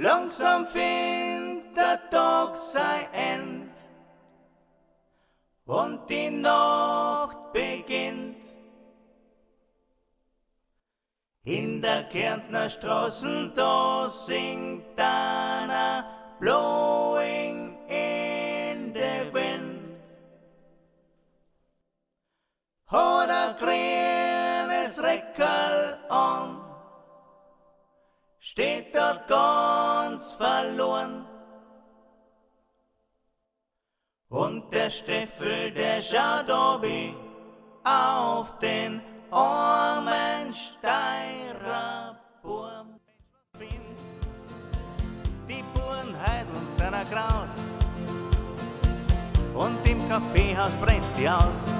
Langsam findet der Tag sein End und die Nacht beginnt. In der Kärntner Straßen, da singt einer Blowing in the Wind. Hat ein grünes Reckerl an, steht dort ganz verloren. Und der Steffel, der schaut obi auf den armen Steirer Burm. Die Burenheideln sind ein Graus und im Kaffeehaus brennt die aus.